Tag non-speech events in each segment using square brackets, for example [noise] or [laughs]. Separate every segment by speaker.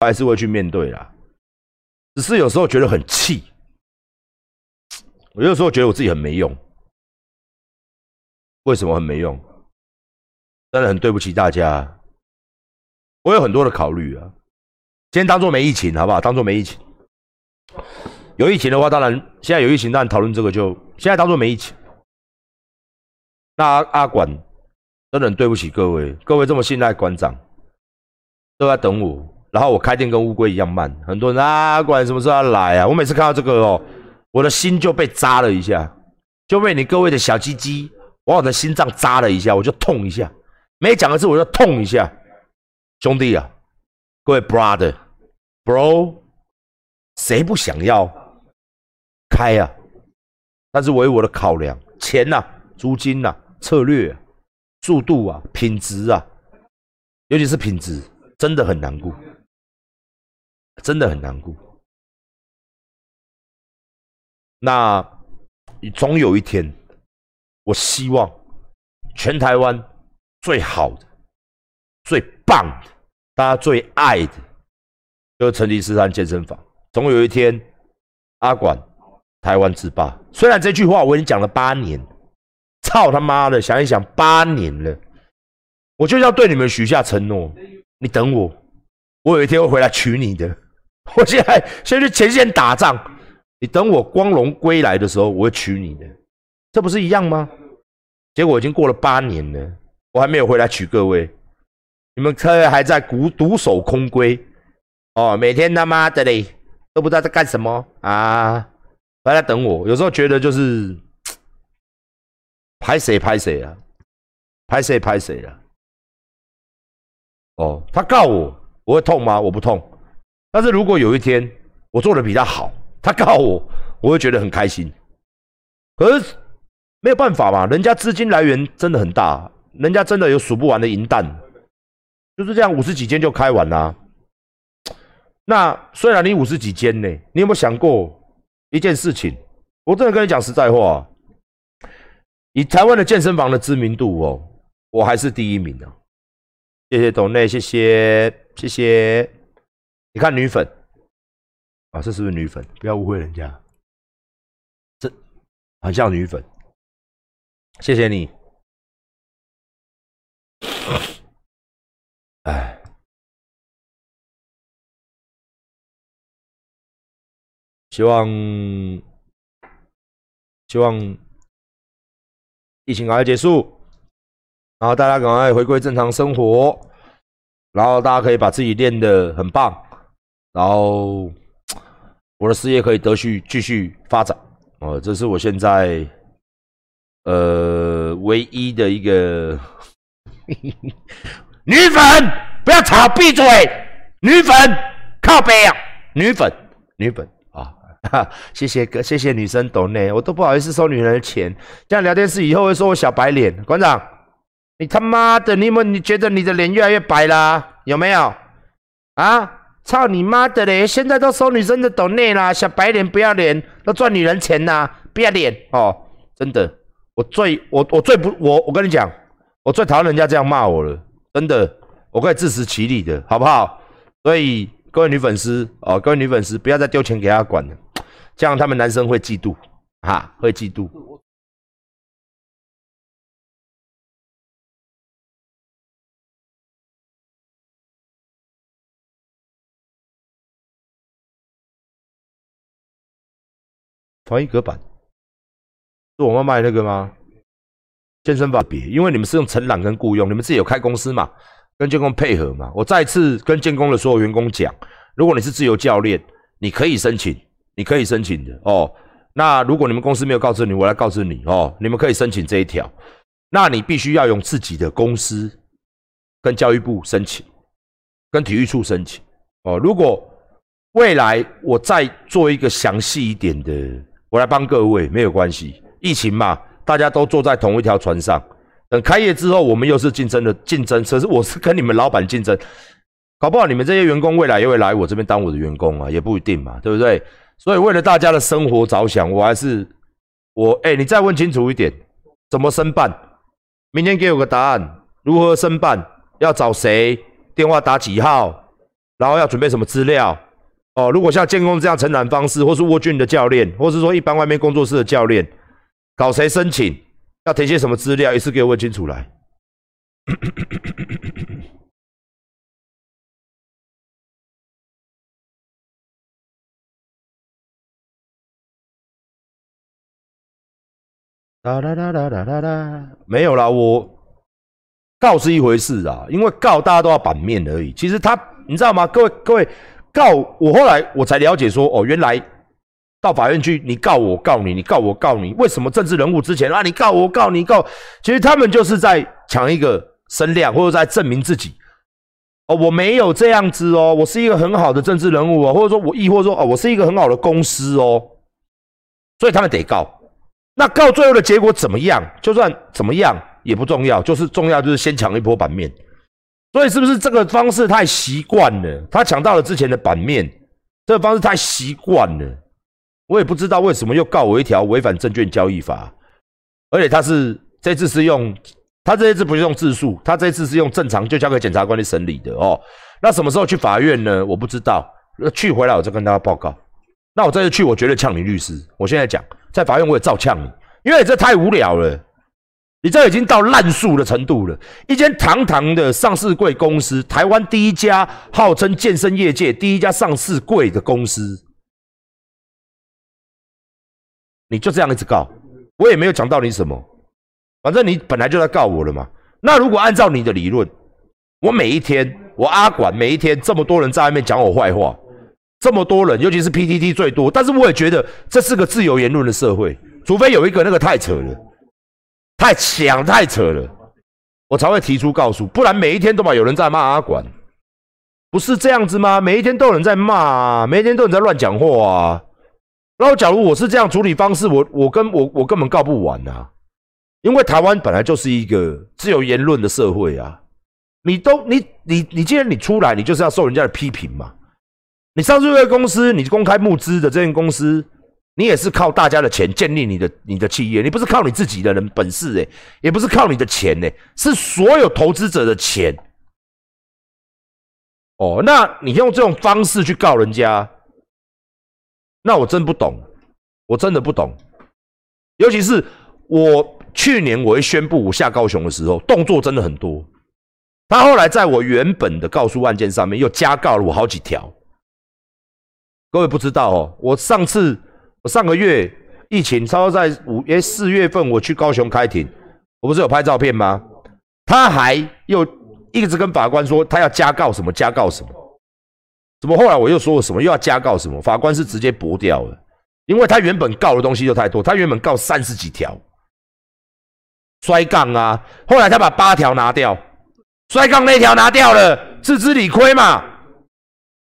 Speaker 1: 还是会去面对啦。只是有时候觉得很气，我有时候觉得我自己很没用。为什么很没用？真的很对不起大家。我有很多的考虑啊。先当做没疫情，好不好？当做没疫情。有疫情的话，当然现在有疫情，当然讨论这个就现在当做没疫情。那阿阿管真的很对不起各位，各位这么信赖馆长，都在等我。然后我开店跟乌龟一样慢，很多人啊，不管什么时候要来啊？我每次看到这个哦，我的心就被扎了一下，就被你各位的小鸡鸡往我的心脏扎了一下，我就痛一下。没讲的字我就痛一下，兄弟啊！各位 brother bro，谁不想要开啊？但是我有我的考量，钱呐，租金呐，策略，啊速度啊，品质啊，尤其是品质，真的很难顾，真的很难过。那总有一天，我希望全台湾最好的、最棒的。大家最爱的就是成吉思汗健身房。总有一天，阿管台湾之霸。虽然这句话我已经讲了八年，操他妈的！想一想，八年了，我就要对你们许下承诺。你等我，我有一天会回来娶你的。[laughs] 我现在先去前线打仗，你等我光荣归来的时候，我会娶你的。这不是一样吗？结果已经过了八年了，我还没有回来娶各位。你们车还在独独守空闺哦，每天他妈的嘞都不知道在干什么啊！还在等我。有时候觉得就是 [tsk] 拍谁拍谁啊，拍谁拍谁啊！哦，他告我，我会痛吗？我不痛。但是如果有一天我做的比他好，他告我，我会觉得很开心。可是没有办法嘛，人家资金来源真的很大，人家真的有数不完的银弹。就是这样，五十几间就开完啦。那虽然你五十几间呢，你有没有想过一件事情？我真的跟你讲实在话，以台湾的健身房的知名度哦，我还是第一名呢。谢谢董内，谢谢谢谢。你看女粉啊，这是不是女粉？不要误会人家，这很像女粉。谢谢你。哎，希望希望疫情赶快结束，然后大家赶快回归正常生活，然后大家可以把自己练得很棒，然后我的事业可以得续继续发展。哦，这是我现在呃唯一的一个。[laughs] 女粉不要吵，闭嘴！女粉靠背啊，女粉，女粉 [laughs] 啊！谢谢哥，谢谢女生懂内，我都不好意思收女人的钱。这样聊天室以后会说我小白脸。馆长，你他妈的，你们你觉得你的脸越来越白啦？有没有？啊！操你妈的嘞！现在都收女生的懂内啦，小白脸不要脸，都赚女人钱呐，不要脸哦！真的，我最我我最不我我跟你讲，我最讨厌人家这样骂我了。真的，我可以自食其力的，好不好？所以各位女粉丝哦，各位女粉丝，不要再丢钱给他管了，这样他们男生会嫉妒，哈，会嫉妒。防疫隔板，是我妈卖那个吗？健身房别，因为你们是用承揽跟雇佣，你们自己有开公司嘛，跟建工配合嘛。我再次跟建工的所有员工讲，如果你是自由教练，你可以申请，你可以申请的哦。那如果你们公司没有告知你，我来告知你哦，你们可以申请这一条。那你必须要用自己的公司跟教育部申请，跟体育处申请哦。如果未来我再做一个详细一点的，我来帮各位，没有关系，疫情嘛。大家都坐在同一条船上，等开业之后，我们又是竞争的竞争。可是我是跟你们老板竞争，搞不好你们这些员工未来也会来我这边当我的员工啊，也不一定嘛，对不对？所以为了大家的生活着想，我还是我哎，你再问清楚一点，怎么申办？明天给我个答案，如何申办？要找谁？电话打几号？然后要准备什么资料？哦，如果像建工这样成长方式，或是沃俊的教练，或是说一般外面工作室的教练，搞谁申请？要填些什么资料？一次给我问清楚来。哒哒哒哒哒哒哒，没有啦，我告是一回事啊，因为告大家都要版面而已。其实他，你知道吗？各位各位。告我后来我才了解说哦，原来到法院去，你告我告你，你告我告你，为什么政治人物之前啊，你告我告你告，其实他们就是在抢一个声量，或者在证明自己哦，我没有这样子哦，我是一个很好的政治人物哦，或者说我亦或说哦，我是一个很好的公司哦，所以他们得告。那告最后的结果怎么样？就算怎么样也不重要，就是重要就是先抢一波版面。所以是不是这个方式太习惯了？他抢到了之前的版面，这个方式太习惯了。我也不知道为什么又告我一条违反证券交易法，而且他是这次是用他这一次不是用自诉，他这次是用正常就交给检察官去审理的哦。那什么时候去法院呢？我不知道。去回来我再跟大家报告。那我这次去，我绝对呛你律师。我现在讲，在法院我也照呛你，因为这太无聊了。你这已经到烂树的程度了。一间堂堂的上市贵公司，台湾第一家号称健身业界第一家上市贵的公司，你就这样一直告，我也没有讲到你什么，反正你本来就在告我了嘛。那如果按照你的理论，我每一天，我阿管每一天这么多人在外面讲我坏话，这么多人，尤其是 PTT 最多，但是我也觉得这是个自由言论的社会，除非有一个那个太扯了。太强太扯了，我才会提出告诉，不然每一天都嘛有人在骂阿管，不是这样子吗？每一天都有人在骂啊，每一天都有人在乱讲话啊。然后假如我是这样处理方式，我我跟我我根本告不完啊，因为台湾本来就是一个自由言论的社会啊。你都你你你既然你出来，你就是要受人家的批评嘛。你上市公司，你公开募资的这间公司。你也是靠大家的钱建立你的你的企业，你不是靠你自己的人本事哎，也不是靠你的钱哎，是所有投资者的钱。哦，那你用这种方式去告人家，那我真不懂，我真的不懂。尤其是我去年我一宣布我下高雄的时候，动作真的很多。他后来在我原本的告诉案件上面又加告了我好几条。各位不知道哦，我上次。我上个月疫情，差不多在五诶四月份，我去高雄开庭，我不是有拍照片吗？他还又一直跟法官说他要加告什么加告什么，怎么后来我又说了什么？又要加告什么？法官是直接驳掉了，因为他原本告的东西就太多，他原本告三十几条，摔杠啊，后来他把八条拿掉，摔杠那条拿掉了，自知理亏嘛，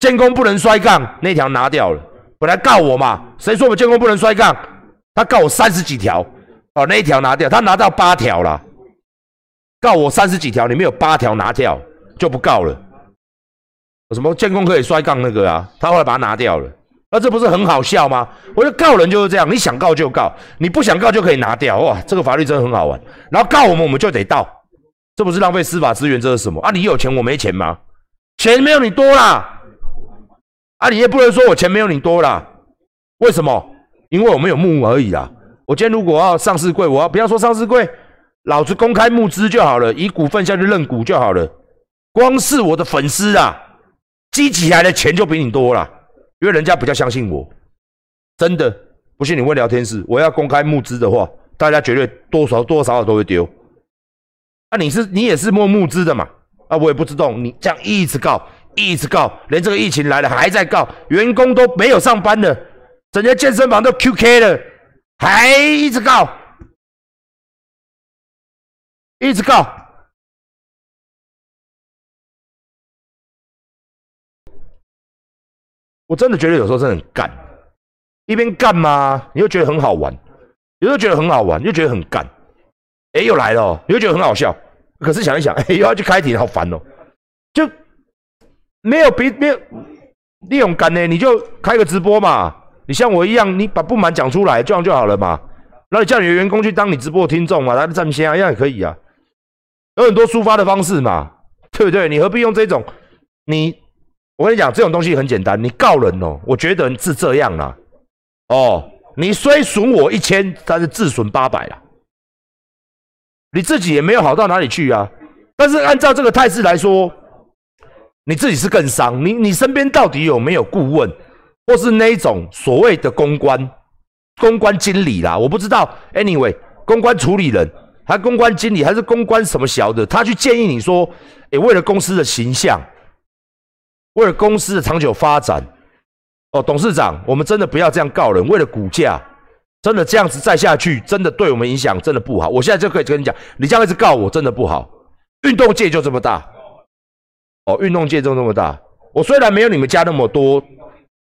Speaker 1: 监工不能摔杠那条拿掉了。本来告我嘛，谁说我们建工不能摔杠？他告我三十几条，哦，那一条拿掉，他拿到八条了。告我三十几条，里面有八条拿掉，就不告了。什么建工可以摔杠那个啊？他后来把它拿掉了，那这不是很好笑吗？我觉得告人就是这样，你想告就告，你不想告就可以拿掉。哇，这个法律真的很好玩。然后告我们，我们就得到，这不是浪费司法资源，这是什么啊？你有钱我没钱吗？钱没有你多啦。啊，你也不能说我钱没有你多啦，为什么？因为我们有募而已啦。我今天如果要上市柜，我要不要说上市柜，老子公开募资就好了，以股份下去认股就好了。光是我的粉丝啊，积起来的钱就比你多了，因为人家比较相信我。真的，不信你问聊天室，我要公开募资的话，大家绝对多少多少少都会丢。啊，你是你也是募募资的嘛？啊，我也不知道，你这样一直告。一直告，连这个疫情来了还在告，员工都没有上班了，整间健身房都 QK 了，还一直告，一直告。我真的觉得有时候真的很干，一边干嘛，你又觉得很好玩，有时候觉得很好玩，又觉得很干。哎，又来了，你又觉得很好笑，可是想一想，哎，又要去开庭，好烦哦，就。没有比没有利用干呢，你就开个直播嘛。你像我一样，你把不满讲出来，这样就好了嘛。然后你叫你的员工去当你直播的听众嘛，来站先啊，一样也可以啊。有很多抒发的方式嘛，对不对？你何必用这种？你我跟你讲，这种东西很简单，你告人哦，我觉得是这样啦。哦，你虽损我一千，但是自损八百啦。你自己也没有好到哪里去啊。但是按照这个态势来说，你自己是更伤。你你身边到底有没有顾问，或是那一种所谓的公关、公关经理啦？我不知道。Anyway，公关处理人，还公关经理，还是公关什么小的，他去建议你说，诶，为了公司的形象。为了公司的长久发展，哦，董事长，我们真的不要这样告人。为了股价，真的这样子再下去，真的对我们影响真的不好。我现在就可以跟你讲，你这样一直告我，真的不好。运动界就这么大，哦，运动界就这么大。我虽然没有你们家那么多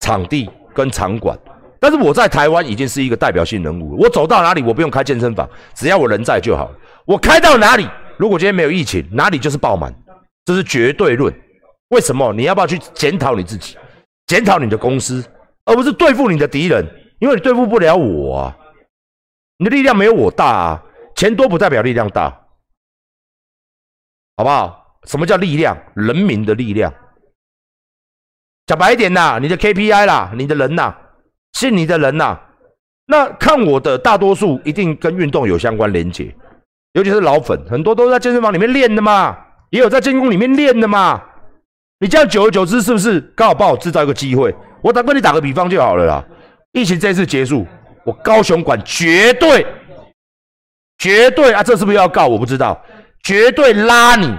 Speaker 1: 场地跟场馆，但是我在台湾已经是一个代表性人物。我走到哪里，我不用开健身房，只要我人在就好。我开到哪里，如果今天没有疫情，哪里就是爆满，这是绝对论。为什么？你要不要去检讨你自己，检讨你的公司，而不是对付你的敌人？因为你对付不了我啊，你的力量没有我大啊。钱多不代表力量大，好不好？什么叫力量？人民的力量。讲白一点呐，你的 KPI 啦，你的人呐，信你的人呐，那看我的大多数一定跟运动有相关连接，尤其是老粉，很多都在健身房里面练的嘛，也有在健身里面练的嘛。你这样久而久之，是不是刚好帮我制造一个机会？我打跟你打个比方就好了啦。疫情这次结束，我高雄馆绝对、绝对啊！这是不是要告？我不知道，绝对拉你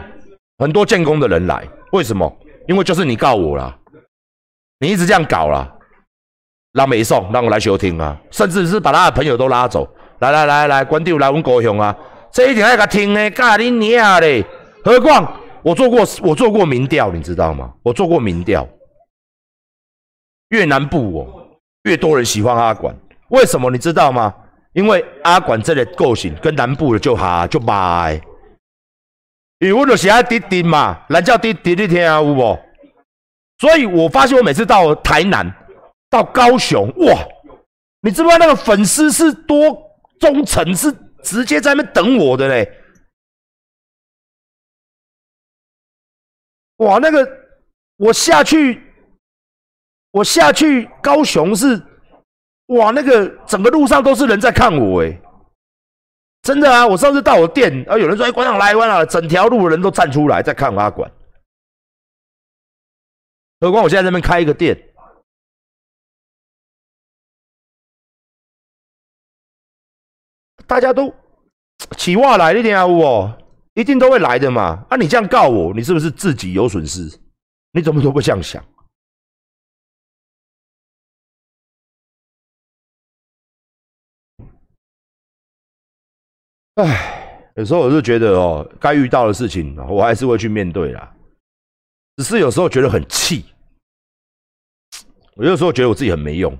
Speaker 1: 很多建工的人来。为什么？因为就是你告我啦，你一直这样搞了，让没送，让我来休听啊，甚至是把他的朋友都拉走。来来来来，关掉来我们高雄啊，这一定要给他听呢，干你娘嘞！何况。我做过，我做过民调，你知道吗？我做过民调，越南部哦，越多人喜欢阿管，为什么你知道吗？因为阿管这类构型跟南部的就哈就买，因为我就喜欢滴滴嘛，蓝叫滴滴你听，有无？所以我发现我每次到台南、到高雄，哇，你知不知道那个粉丝是多忠诚，是直接在那边等我的嘞？哇，那个我下去，我下去高雄是，哇，那个整个路上都是人在看我哎，真的啊！我上次到我店，啊，有人说哎，馆长来，馆长，整条路的人都站出来在看阿馆。何况我现在这边开一个店，大家都起话来一点啊，我。一定都会来的嘛？啊，你这样告我，你是不是自己有损失？你怎么都不这样想？唉，有时候我就觉得哦，该遇到的事情，我还是会去面对啦。只是有时候觉得很气，我有时候觉得我自己很没用。